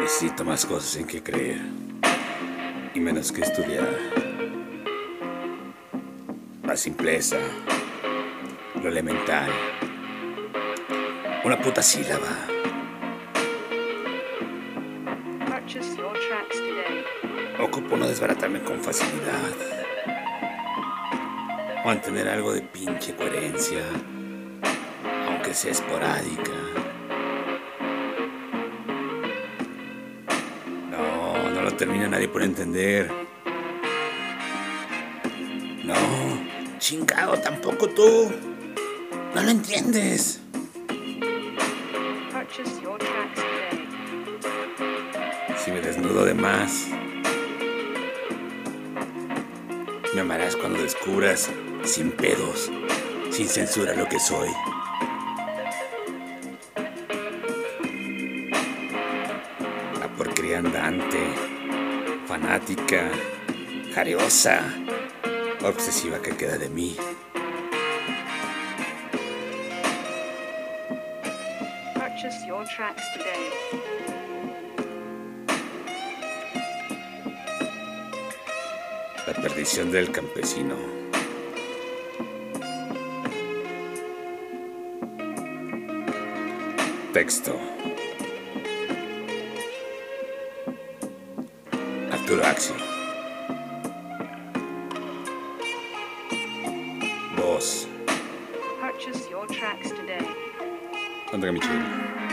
Necesito más cosas en que creer y menos que estudiar. La simpleza, lo elemental, una puta sílaba. Ocupo no desbaratarme con facilidad. Mantener algo de pinche coherencia, aunque sea esporádica. No, lo termina nadie por entender. No, chingado, tampoco tú. No lo entiendes. Si me desnudo de más, me amarás cuando descubras, sin pedos, sin censura, lo que soy. La porquería andante, fanática, jariosa, obsesiva que queda de mí. Purchase your tracks today. La perdición del campesino. Texto. Arturo Axi. Voz. Purchase your tracks today. Andrea Michel.